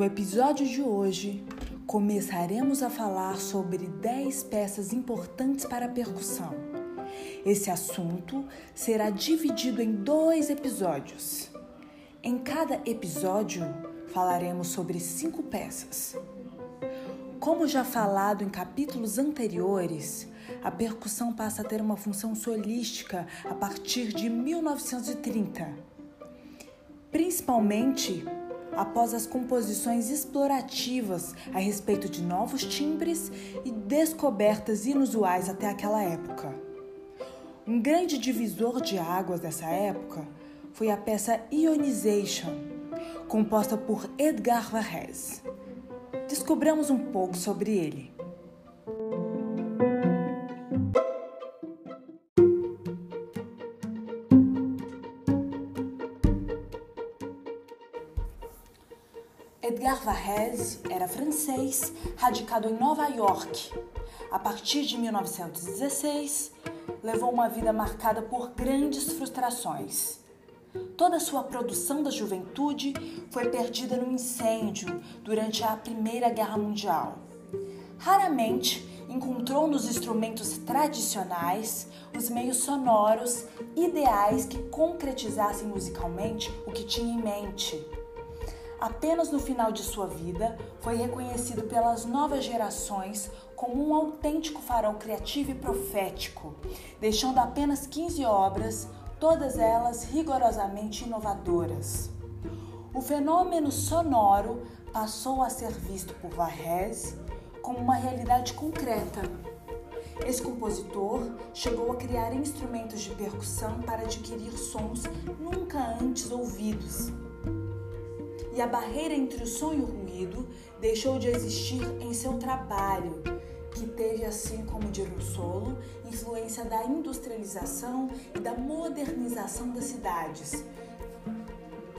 No episódio de hoje, começaremos a falar sobre 10 peças importantes para a percussão. Esse assunto será dividido em dois episódios. Em cada episódio, falaremos sobre cinco peças. Como já falado em capítulos anteriores, a percussão passa a ter uma função solística a partir de 1930, principalmente após as composições explorativas a respeito de novos timbres e descobertas inusuais até aquela época. Um grande divisor de águas dessa época foi a peça Ionization, composta por Edgar Varese. Descobramos um pouco sobre ele. Era francês, radicado em Nova York. A partir de 1916, levou uma vida marcada por grandes frustrações. Toda a sua produção da juventude foi perdida num incêndio durante a Primeira Guerra Mundial. Raramente encontrou nos instrumentos tradicionais os meios sonoros ideais que concretizassem musicalmente o que tinha em mente. Apenas no final de sua vida foi reconhecido pelas novas gerações como um autêntico farol criativo e profético, deixando apenas 15 obras, todas elas rigorosamente inovadoras. O fenômeno sonoro passou a ser visto por Varese como uma realidade concreta. Esse compositor chegou a criar instrumentos de percussão para adquirir sons nunca antes ouvidos. E a barreira entre o som e o ruído deixou de existir em seu trabalho, que teve, assim como de Russolo, influência da industrialização e da modernização das cidades.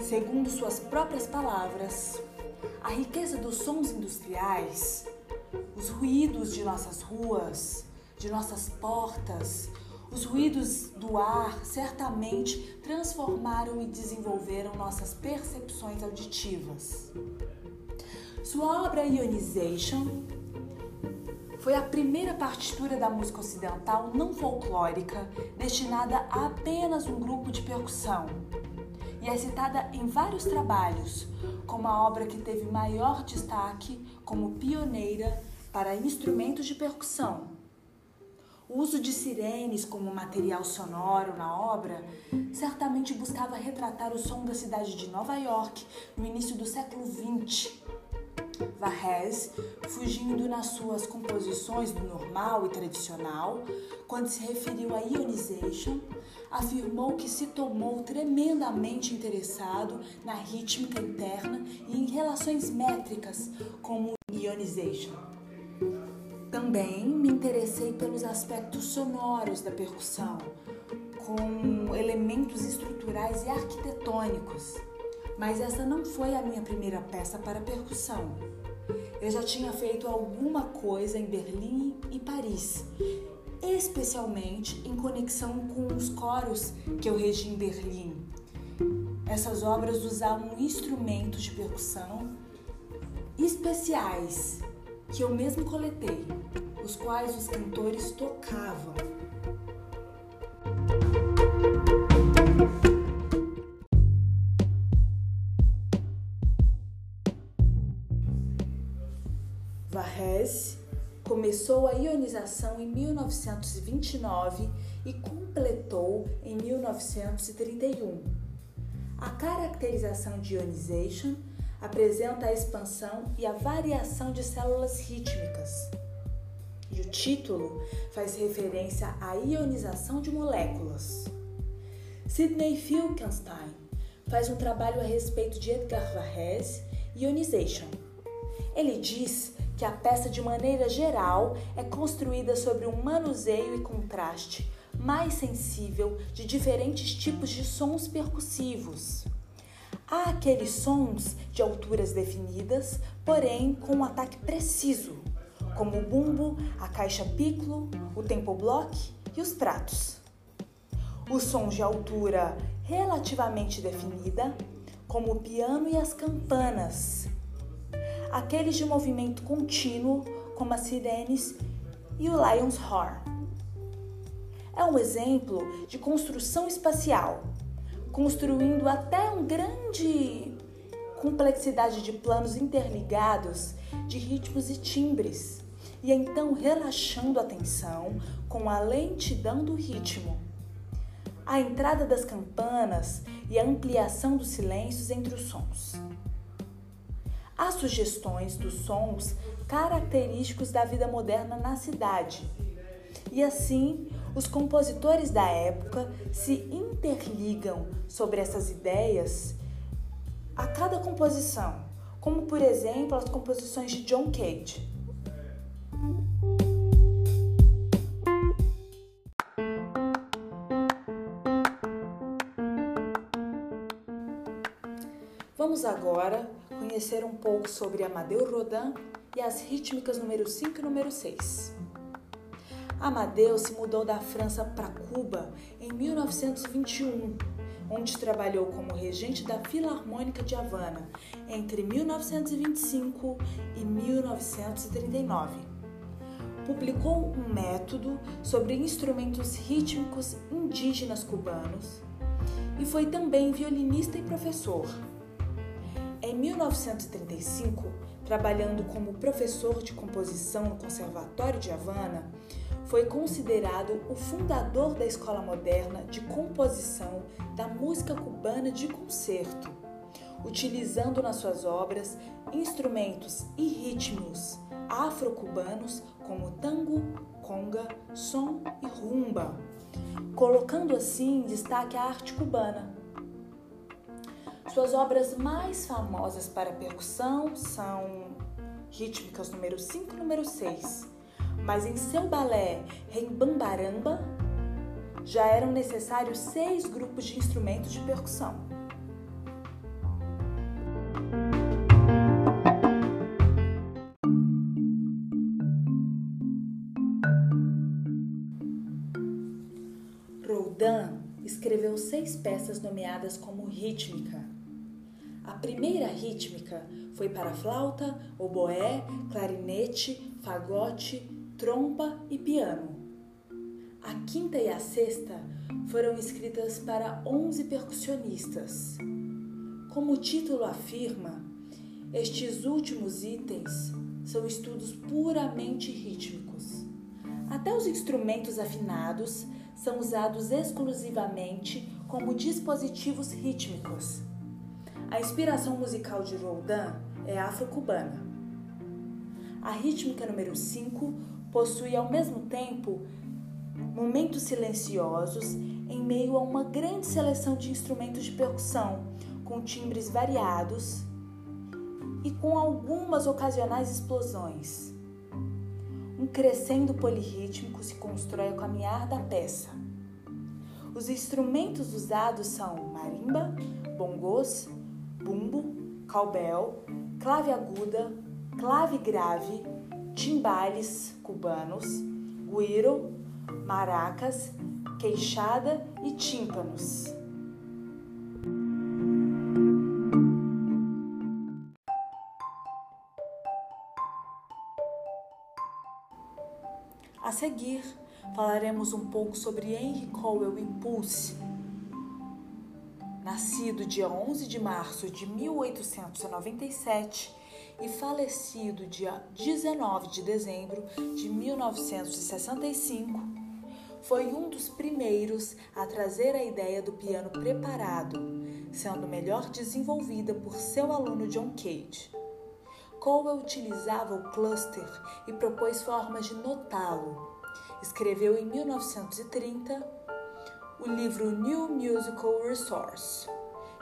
Segundo suas próprias palavras, a riqueza dos sons industriais, os ruídos de nossas ruas, de nossas portas, os ruídos do ar certamente transformaram e desenvolveram nossas percepções auditivas. Sua obra Ionization foi a primeira partitura da música ocidental não folclórica destinada a apenas um grupo de percussão e é citada em vários trabalhos como a obra que teve maior destaque como pioneira para instrumentos de percussão. O uso de sirenes como material sonoro na obra certamente buscava retratar o som da cidade de Nova York no início do século XX Varese, fugindo nas suas composições do normal e tradicional, quando se referiu a ionization, afirmou que se tomou tremendamente interessado na rítmica interna e em relações métricas como ionization. Também me interessei pelos aspectos sonoros da percussão, com elementos estruturais e arquitetônicos mas essa não foi a minha primeira peça para percussão. Eu já tinha feito alguma coisa em Berlim e Paris, especialmente em conexão com os coros que eu regi em Berlim. Essas obras usavam instrumentos de percussão especiais que eu mesmo coletei, os quais os cantores tocavam. Varese começou a ionização em 1929 e completou em 1931. A caracterização de ionization apresenta a expansão e a variação de células rítmicas. e o título faz referência à ionização de moléculas. Sidney Finkelstein faz um trabalho a respeito de Edgar Varese ionization. Ele diz que a peça, de maneira geral, é construída sobre um manuseio e contraste mais sensível de diferentes tipos de sons percussivos. Há aqueles sons de alturas definidas, porém com um ataque preciso, como o bumbo, a caixa piccolo, o tempo block e os pratos. Os sons de altura relativamente definida, como o piano e as campanas. Aqueles de movimento contínuo, como as sirenes e o Lion's Horn. É um exemplo de construção espacial, construindo até um grande complexidade de planos interligados de ritmos e timbres, e então relaxando a atenção com a lentidão do ritmo. A entrada das campanas e a ampliação dos silêncios entre os sons. Há sugestões dos sons característicos da vida moderna na cidade. E assim, os compositores da época se interligam sobre essas ideias a cada composição, como por exemplo as composições de John Cage. Vamos agora conhecer um pouco sobre Amadeu Rodin e as rítmicas número 5 e número 6. Amadeu se mudou da França para Cuba em 1921, onde trabalhou como regente da Filarmônica de Havana entre 1925 e 1939. Publicou um método sobre instrumentos rítmicos indígenas cubanos e foi também violinista e professor. Em 1935, trabalhando como professor de composição no Conservatório de Havana, foi considerado o fundador da escola moderna de composição da música cubana de concerto, utilizando nas suas obras instrumentos e ritmos afro-cubanos como tango, conga, som e rumba, colocando assim em destaque a arte cubana. Suas obras mais famosas para percussão são rítmicas número 5 e número 6, mas em seu balé Rembambaramba já eram necessários seis grupos de instrumentos de percussão. Rodin escreveu seis peças nomeadas como rítmica. A primeira rítmica foi para flauta, oboé, clarinete, fagote, trompa e piano. A quinta e a sexta foram escritas para 11 percussionistas. Como o título afirma, estes últimos itens são estudos puramente rítmicos. Até os instrumentos afinados são usados exclusivamente como dispositivos rítmicos. A inspiração musical de Rodin é afro-cubana. A rítmica número 5 possui ao mesmo tempo momentos silenciosos em meio a uma grande seleção de instrumentos de percussão, com timbres variados e com algumas ocasionais explosões. Um crescendo polirrítmico se constrói ao caminhar da peça. Os instrumentos usados são marimba, bongos, bumbo, cowbell, clave aguda, clave grave, timbales cubanos, guiro, maracas, queixada e tímpanos. A seguir, falaremos um pouco sobre Henry Cowell Impulse. Nascido dia 11 de março de 1897 e falecido dia 19 de dezembro de 1965, foi um dos primeiros a trazer a ideia do piano preparado, sendo melhor desenvolvida por seu aluno John Cage. Cowell utilizava o cluster e propôs formas de notá-lo. Escreveu em 1930 o livro New Musical Resource,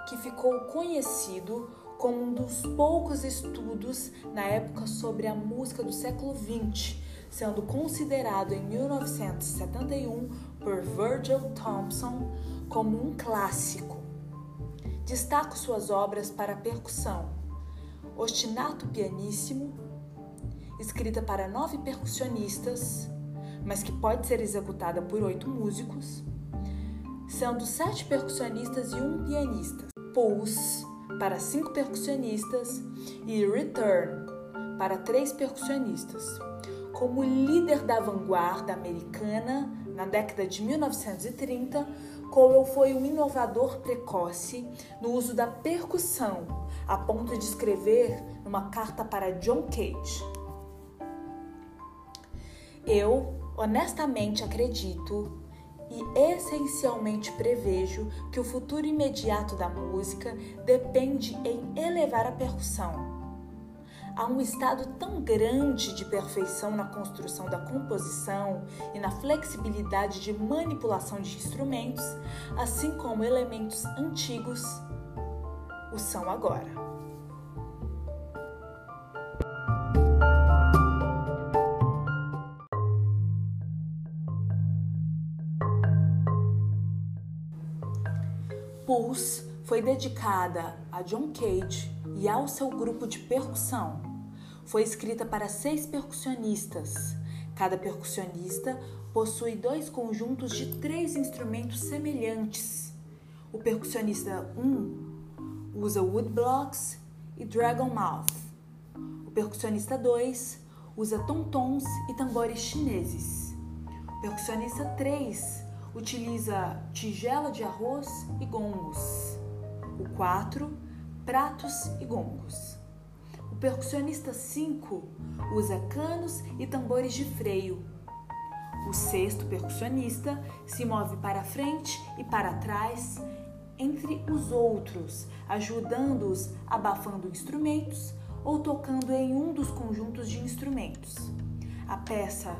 que ficou conhecido como um dos poucos estudos na época sobre a música do século XX, sendo considerado em 1971 por Virgil Thompson como um clássico. Destaco suas obras para percussão: Ostinato Pianíssimo, escrita para nove percussionistas, mas que pode ser executada por oito músicos, sendo sete percussionistas e um pianista. Pulse, para cinco percussionistas, e Return, para três percussionistas. Como líder da vanguarda americana na década de 1930, Cowell foi um inovador precoce no uso da percussão, a ponto de escrever numa carta para John Cage. Eu honestamente acredito e essencialmente prevejo que o futuro imediato da música depende em elevar a percussão. Há um estado tão grande de perfeição na construção da composição e na flexibilidade de manipulação de instrumentos, assim como elementos antigos o são agora. Foi dedicada a John Cage e ao seu grupo de percussão. Foi escrita para seis percussionistas. Cada percussionista possui dois conjuntos de três instrumentos semelhantes. O percussionista 1 um usa woodblocks e dragon mouth. O percussionista 2 usa tontons e tambores chineses. O percussionista 3 utiliza tigela de arroz e gongos. O 4, pratos e gongos. O percussionista 5 usa canos e tambores de freio. O sexto percussionista se move para frente e para trás entre os outros, ajudando-os abafando instrumentos ou tocando em um dos conjuntos de instrumentos. A peça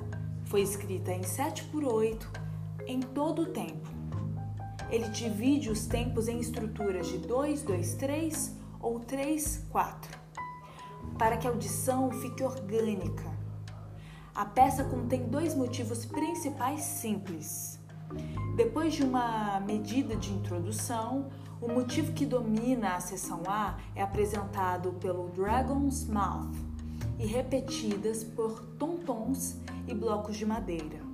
foi escrita em 7 por 8 em todo o tempo. Ele divide os tempos em estruturas de 2, 2, 3 ou 3, 4, para que a audição fique orgânica. A peça contém dois motivos principais simples. Depois de uma medida de introdução, o motivo que domina a seção A é apresentado pelo Dragon's Mouth e repetidas por tontons e blocos de madeira.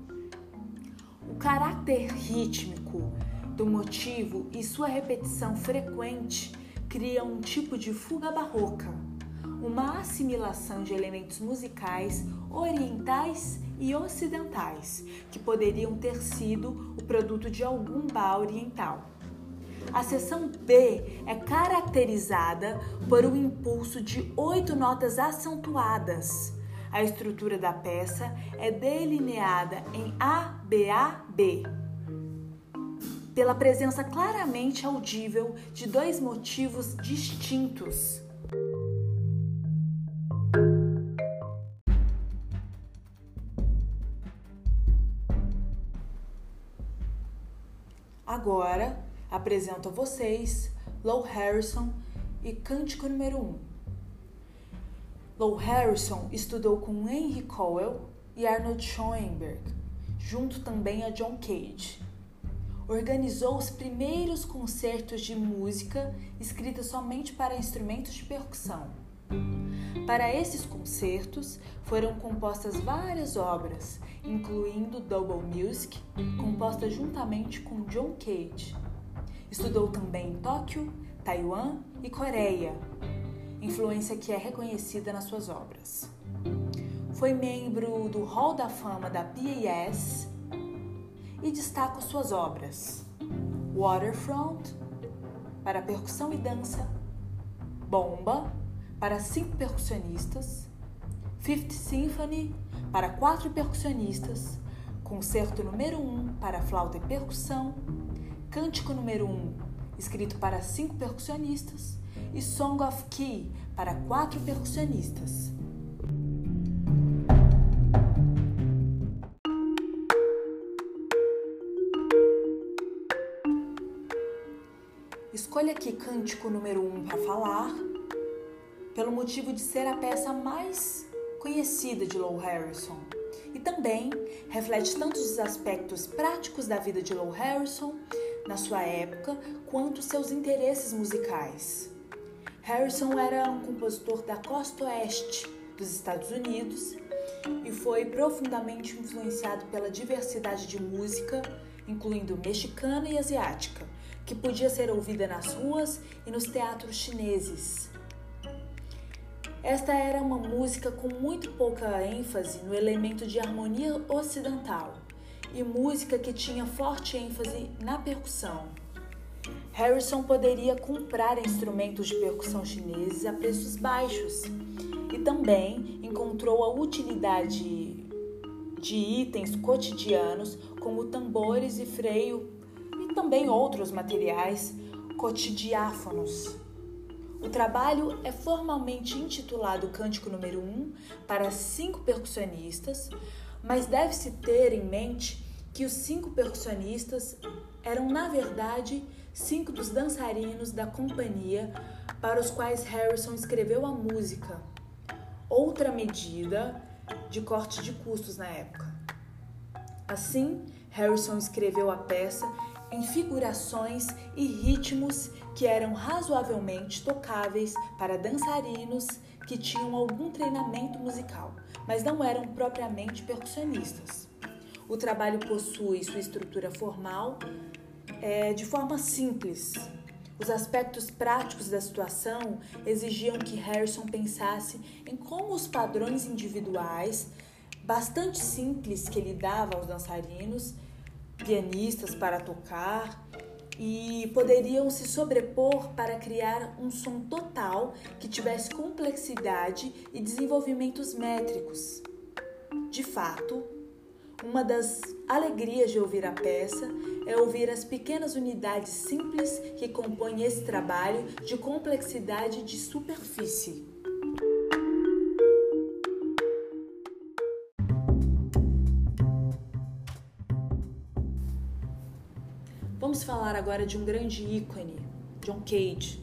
O caráter rítmico do motivo e sua repetição frequente cria um tipo de fuga barroca, uma assimilação de elementos musicais orientais e ocidentais que poderiam ter sido o produto de algum bar oriental. A seção B é caracterizada por um impulso de oito notas acentuadas a estrutura da peça é delineada em ABAB, pela presença claramente audível de dois motivos distintos. Agora apresento a vocês Low Harrison e Cântico número 1. Um. Lou Harrison estudou com Henry Cowell e Arnold Schoenberg, junto também a John Cage. Organizou os primeiros concertos de música escrita somente para instrumentos de percussão. Para esses concertos foram compostas várias obras, incluindo Double Music, composta juntamente com John Cage. Estudou também em Tóquio, Taiwan e Coreia, influência que é reconhecida nas suas obras. Foi membro do Hall da Fama da PAS e destaca suas obras Waterfront, para percussão e dança, Bomba, para cinco percussionistas, Fifth Symphony, para quatro percussionistas, Concerto número 1 um, para flauta e percussão, Cântico número 1, um, escrito para cinco percussionistas, e Song of Key para quatro percussionistas. Escolha aqui cântico número 1 um para falar, pelo motivo de ser a peça mais conhecida de Lou Harrison. E também reflete tanto os aspectos práticos da vida de Lou Harrison na sua época, quanto seus interesses musicais. Harrison era um compositor da costa oeste dos Estados Unidos e foi profundamente influenciado pela diversidade de música, incluindo mexicana e asiática, que podia ser ouvida nas ruas e nos teatros chineses. Esta era uma música com muito pouca ênfase no elemento de harmonia ocidental e música que tinha forte ênfase na percussão. Harrison poderia comprar instrumentos de percussão chineses a preços baixos e também encontrou a utilidade de itens cotidianos como tambores e freio também outros materiais cotidiáfonos. O trabalho é formalmente intitulado Cântico número 1 para cinco percussionistas, mas deve-se ter em mente que os cinco percussionistas eram, na verdade, cinco dos dançarinos da companhia para os quais Harrison escreveu a música, outra medida de corte de custos na época. Assim, Harrison escreveu a peça em figurações e ritmos que eram razoavelmente tocáveis para dançarinos que tinham algum treinamento musical, mas não eram propriamente percussionistas. O trabalho possui sua estrutura formal é, de forma simples. Os aspectos práticos da situação exigiam que Harrison pensasse em como os padrões individuais, bastante simples que ele dava aos dançarinos, pianistas para tocar, e poderiam se sobrepor para criar um som total que tivesse complexidade e desenvolvimentos métricos. De fato, uma das alegrias de ouvir a peça é ouvir as pequenas unidades simples que compõem esse trabalho de complexidade de superfície. Falar agora de um grande ícone, John Cage.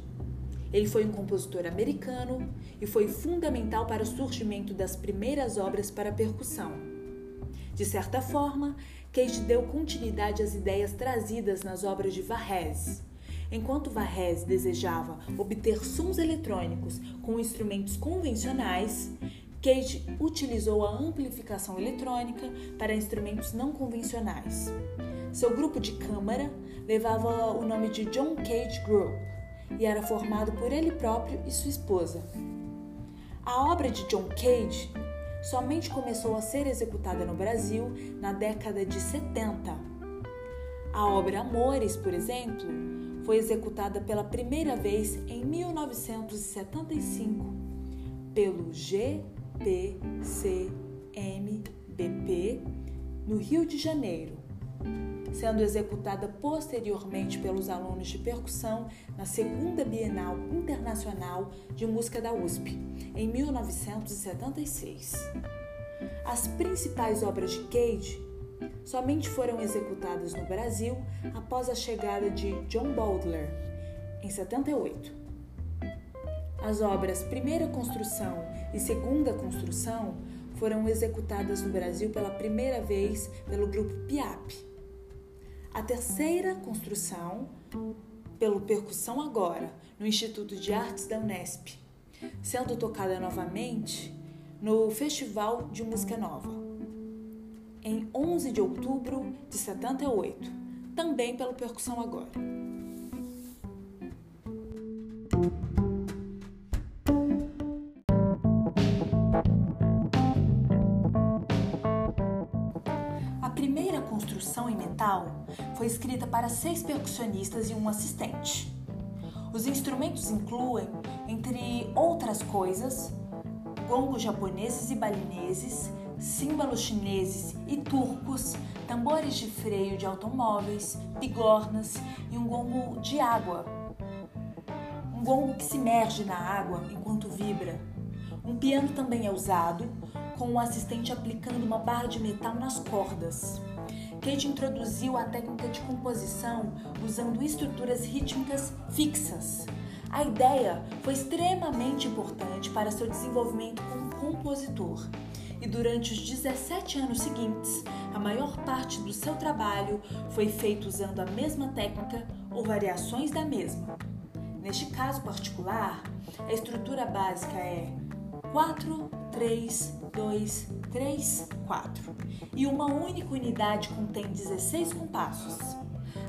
Ele foi um compositor americano e foi fundamental para o surgimento das primeiras obras para percussão. De certa forma, Cage deu continuidade às ideias trazidas nas obras de Varese. Enquanto Varese desejava obter sons eletrônicos com instrumentos convencionais, Cage utilizou a amplificação eletrônica para instrumentos não convencionais. Seu grupo de câmara levava o nome de John Cage Group e era formado por ele próprio e sua esposa. A obra de John Cage somente começou a ser executada no Brasil na década de 70. A obra Amores, por exemplo, foi executada pela primeira vez em 1975 pelo GPCMBP no Rio de Janeiro sendo executada posteriormente pelos alunos de percussão na Segunda Bienal Internacional de Música da USP, em 1976. As principais obras de Cage somente foram executadas no Brasil após a chegada de John Bowdler, em 78. As obras Primeira Construção e Segunda Construção foram executadas no Brasil pela primeira vez pelo grupo PIAP a terceira construção pelo Percussão Agora, no Instituto de Artes da Unesp, sendo tocada novamente no Festival de Música Nova, em 11 de outubro de 78, também pelo Percussão Agora. Foi escrita para seis percussionistas e um assistente. Os instrumentos incluem, entre outras coisas, gongos japoneses e balineses, símbolos chineses e turcos, tambores de freio de automóveis, bigornas e um gongo de água. Um gongo que se merge na água enquanto vibra. Um piano também é usado, com o assistente aplicando uma barra de metal nas cordas. Kate introduziu a técnica de composição usando estruturas rítmicas fixas. A ideia foi extremamente importante para seu desenvolvimento como compositor. E durante os 17 anos seguintes, a maior parte do seu trabalho foi feito usando a mesma técnica ou variações da mesma. Neste caso particular, a estrutura básica é 4, 3, 2, 3, 4 e uma única unidade contém 16 compassos.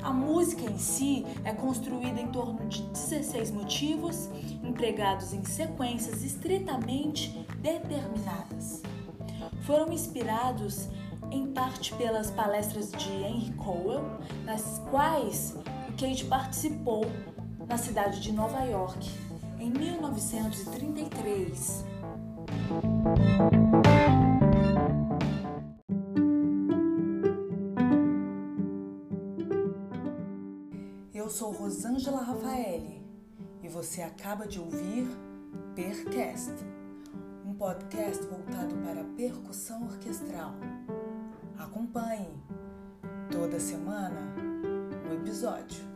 A música em si é construída em torno de 16 motivos empregados em sequências estritamente determinadas. Foram inspirados em parte pelas palestras de Henry Cowell, nas quais Kate participou na cidade de Nova York em 1933. Rosângela Rafaeli e você acaba de ouvir Percast, um podcast voltado para percussão orquestral. Acompanhe toda semana o episódio.